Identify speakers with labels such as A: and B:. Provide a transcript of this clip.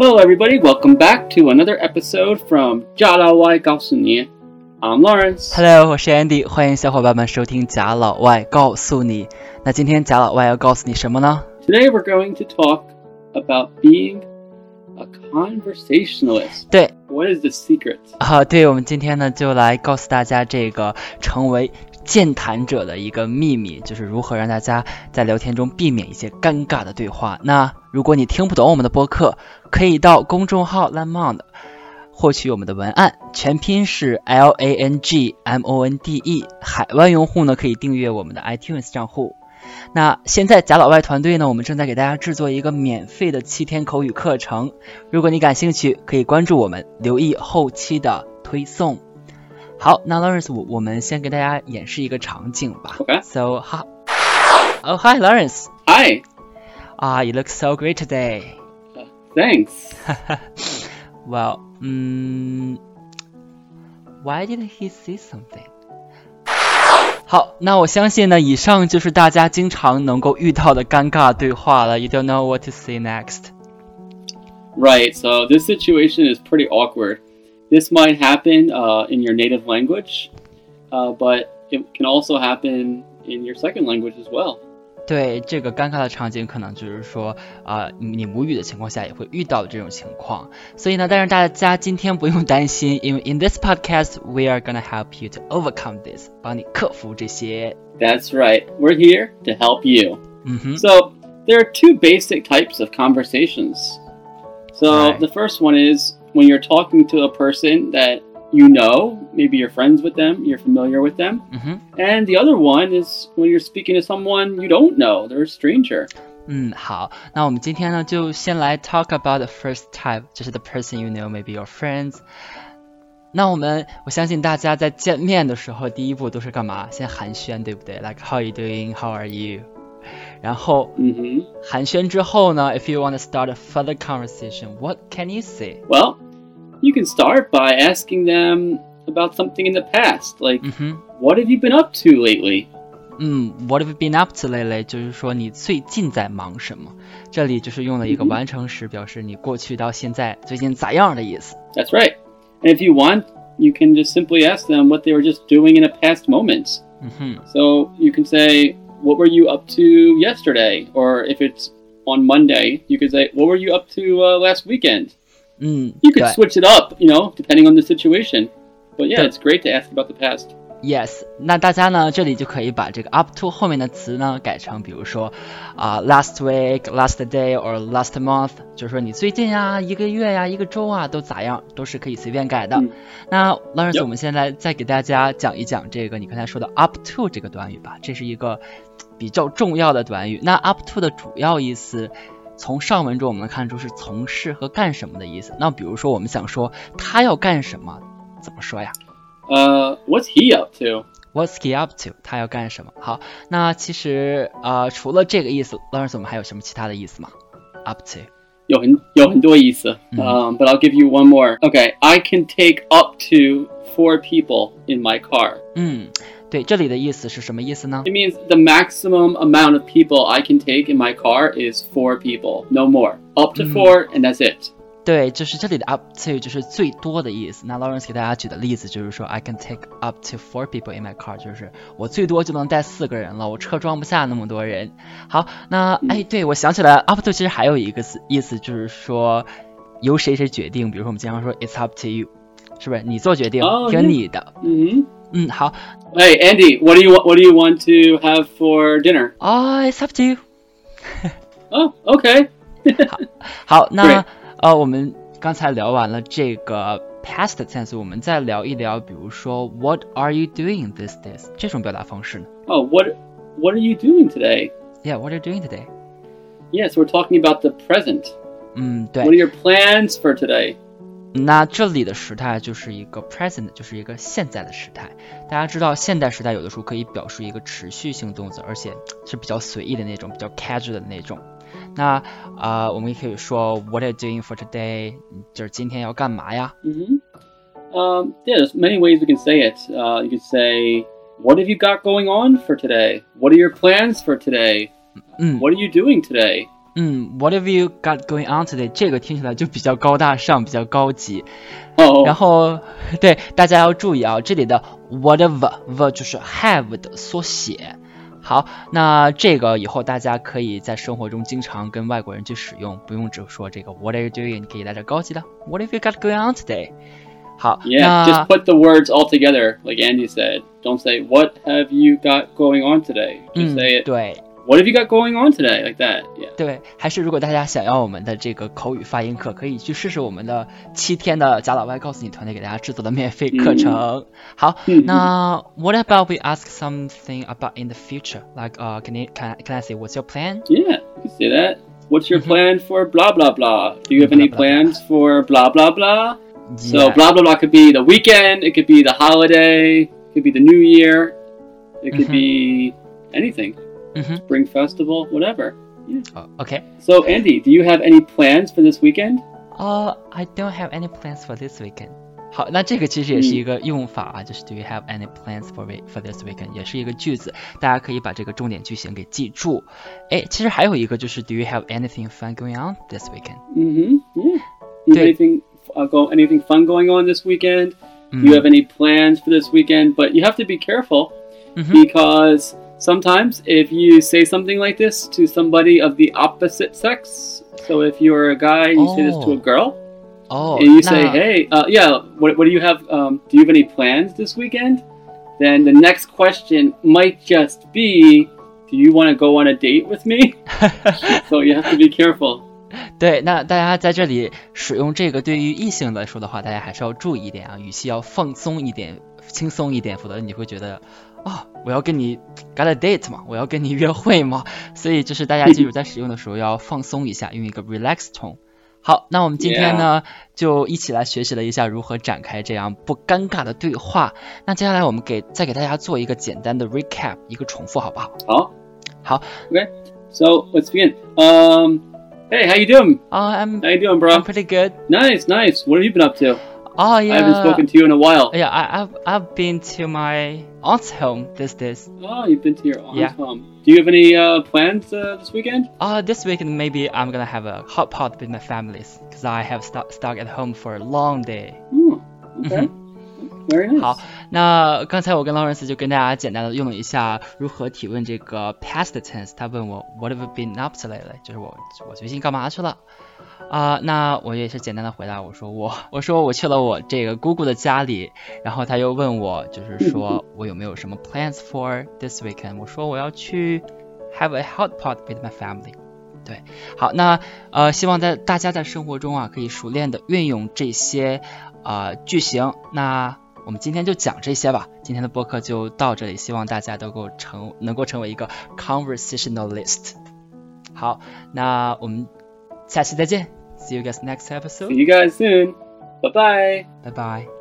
A: Hello, everybody. Welcome back to another episode from 贾老外告诉你 I'm Lawrence.
B: Hello，我是 Andy，欢迎小伙伴们收听贾老外告诉你。那今天贾老外要告诉你什么呢？
A: Today we're going to talk about being a conversationalist.
B: 对
A: What is the secret?
B: 啊，对，我们今天呢就来告诉大家这个成为 健谈者的一个秘密，就是如何让大家在聊天中避免一些尴尬的对话。那如果你听不懂我们的播客，可以到公众号 l a n m o n d 获取我们的文案，全拼是 L A N G M O N D E。海外用户呢可以订阅我们的 iTunes 账户。那现在贾老外团队呢，我们正在给大家制作一个免费的七天口语课程，如果你感兴趣，可以关注我们，留意后期的推送。好，那 Lawrence，我我们先给大家演示一个场景吧。
A: Okay.
B: So, hi. Oh, hi, Lawrence.
A: Hi.
B: Ah, you look so great today.
A: Thanks.
B: Well, mm, why did he say something? 好，那我相信呢，以上就是大家经常能够遇到的尴尬对话了。You don't know what to say next.
A: Right. So this situation is pretty awkward. This might happen uh, in your native language, uh, but it can also happen in your second language as well.
B: 对这个尴尬的场景，可能就是说，啊、你你母语的情况下也会遇到这种情况。所以呢，但是大家今天不用担心，因为 in this podcast we are gonna help you to overcome this，帮你克服这些。
A: That's right. We're here to help you.
B: 嗯哼，
A: So there are two basic types of conversations. So
B: Right.
A: the first one is when you're talking to a person that you know, maybe you're friends with them, you're familiar with them.
B: 嗯哼，
A: And the other one is when you're speaking to someone you don't know, they're a stranger.
B: 嗯，好，那我们今天呢，就先来 talk about the first type，就是 the person you know, maybe your friends。那我们，我相信大家在见面的时候，第一步都是干嘛？先寒暄，对不对？Like how you doing? How are you? 然后
A: hmm
B: 寒暄之后呢，if you want to start a further conversation, what can you say?
A: Well, you can start by asking them about something in the past, like,
B: 嗯哼，
A: what have you been up to lately?
B: 嗯，What have you been up to lately？就是说你最近在忙什么？这里就是用了一个
A: 嗯哼
B: 完成时，表示你过去到现在最近咋样的意思。
A: That's right. And if you want, you can just simply ask them what they were just doing in a past moment.
B: 嗯哼。
A: So you can say, what were you up to yesterday? Or if it's on Monday, you could say, What were you up to uh, last weekend?
B: 嗯
A: ，You could switch it up, you know, depending on the situation. But Yeah. it's great to ask about the past.
B: ，yes。那大家呢，这里就可以把这个 up to 后面的词呢改成，比如说啊、last week、last day or last month，就是说你最近呀、一个月呀、一个周啊都咋样，都是可以随便改的。
A: 嗯
B: 那
A: Lawrence，Yep
B: 我们现在再给大家讲一讲这个你刚才说的 up to 这个短语吧，这是一个比较重要的短语。那 up to 的主要意思。从上文中我们能看出是从事和干什么的意思。那比如说我们想说他要干什么，怎么说呀？
A: Uh, what's he up to?
B: What's he up to？他要干什么？好，那其实呃，除了这个意思，Lawrence，我们还有什么其他的意思吗？Up to，
A: 有很有很多意思.
B: Mhm.
A: Um, but I'll give you one more. Okay, I can take up to four people in my car.
B: 嗯，对，这里的意思是什么意思呢
A: It？means the maximum amount of people I can take in my car is four people, no more. Up to
B: Mhm.
A: four, and that's it.
B: 对，就是这里的 up to 就是最多的意思。那 Lawrence 给大家举的例子就是说，I can take up to four people in my car，就是我最多就能带四个人了，我车装不下那么多人。好，那
A: 嗯
B: 哎，对我想起来，up to 其实还有一个思意思就是说由谁谁决定，比如说我们经常说 It's up to you，是不是？你做决定，
A: 哦
B: 听你的。
A: hmm
B: 嗯，好
A: ，Hey, Andy, what do you? What do you want to have for dinner?
B: 啊、i t s up to you。
A: Oh, okay.
B: 好，那.呃，我们刚才聊完了这个 past tense，我们再聊一聊，比如说 What are you doing these days 这种表达方式呢
A: Oh, what what are you doing
B: today?？Yeah，what are you doing
A: today？Yes, we're talking about the present.
B: 嗯，对
A: What are，your plans for today?
B: 那这里的时态就是一个 present，就是一个现在的时态。大家知道，现代时态有的时候可以表示一个持续性动词，而且是比较随意的那种，比较 casual 的那种。那啊、呃我们也可以说 What are you doing for today？就是今天要干嘛呀？
A: hmm Um, yeah, there's many ways we can say it. Uh, you could say, "What have you got going on for today? What are your plans for today?
B: 嗯
A: What are you doing today?"
B: 嗯，What have you got going on today？这个听起来就比较高大上，比较高级。
A: 哦，
B: 然后对大家要注意啊，这里的 whatever 就是 have 的缩写。 好，那这个以后大家可以在生活中经常跟外国人去使用，不用只说这个 What are you doing？可以来点高级的 What have you got going on today？好，
A: Yeah, just put the words all together, like Andy said. Don't say What have you got going on today? Just say it.
B: 对。
A: What have you got going on today? Like that, yeah.
B: 对，还是如果大家想要我们的这个口语发音课，可以去试试我们的七天的贾老外告诉你团队给大家制作的免费课程。好，那 What about we ask something about in the future? Like, uh, can you can can I say what's your plan?
A: Yeah, you can say that. What's your plan for blah blah blah? Do you have any plans for blah blah blah? So blah blah blah could be the weekend. It could be the holiday. It could be the New Year. It could be anything.
B: Mm-hmm.
A: Spring festival, whatever. Yeah.
B: Oh, okay.
A: So, Andy, do you have any plans for this weekend?
B: Uh, I don't have any plans for this weekend. 好，那这个其实也是一个用法啊，就是 Do you have any plans for for this weekend？也是一个句子，大家可以把这个重点句型给记住。哎，其实还有一个就是 Do you have anything fun going on this weekend？
A: 嗯哼，Yeah. You have anything uh, go anything fun going on this weekend? Mm. You have any plans for this weekend? But you have to be careful mm -hmm. because sometimes if you say something like this to somebody of the opposite sex, so if you're a guy and you oh. say this to a oh. girl,
B: oh,
A: and you say, "Hey, uh, yeah, what, what do you have? Um, do you have any plans this weekend?" Then the next question might just be, "Do you want to go on a date with me?" so you have to be careful.
B: 对，那大家在这里使用这个对于异性来说的话，大家还是要注意一点啊，语气要放松一点，轻松一点，否则你会觉得 啊，我要跟你 got a date 嘛，我要跟你约会嘛，所以就是大家记住在使用的时候要放松一下，用一个 relax tone。好，那我们今天呢就一起来学习了一下如何展开这样不尴尬的对话。那接下来我们给再给大家做一个简单的 recap，一个重复，好不好？
A: 好，
B: 好
A: ，OK，so let's begin. Um, hey, how you doing?
B: Uh, I'm
A: how you doing, bro?
B: I'm pretty good.
A: Nice, nice. What have you been up to?
B: Oh yeah.
A: I haven't spoken to you in a while.
B: Yeah, I, have I've been to my aunt's home this this.
A: Oh, you've been to your aunt's yeah. home. Do you have any uh, plans uh, this weekend?
B: Uh, this weekend maybe I'm gonna have a hot pot with my families because I have stuck stuck at home for a long day.
A: Oh, okay. Nice.
B: 好，那刚才我跟 Lawrence 就跟大家简单的用了一下如何提问这个 past tense。他问我 What have you been up to lately？就是我我最近干嘛去了？啊，那我也是简单的回答，我说我我说我去了我这个姑姑的家里，然后他又问我，就是说我有没有什么 plans for this weekend？我说我要去 have a hot pot with my family。对，好，那呃，希望在大家在生活中啊，可以熟练的运用这些啊句型。那我们今天就讲这些吧，今天的播客就到这里，希望大家都够成能够成为一个 conversationalist。好，那我们。下期再见，See you guys next episode.
A: See you guys soon. Bye bye.
B: Bye bye.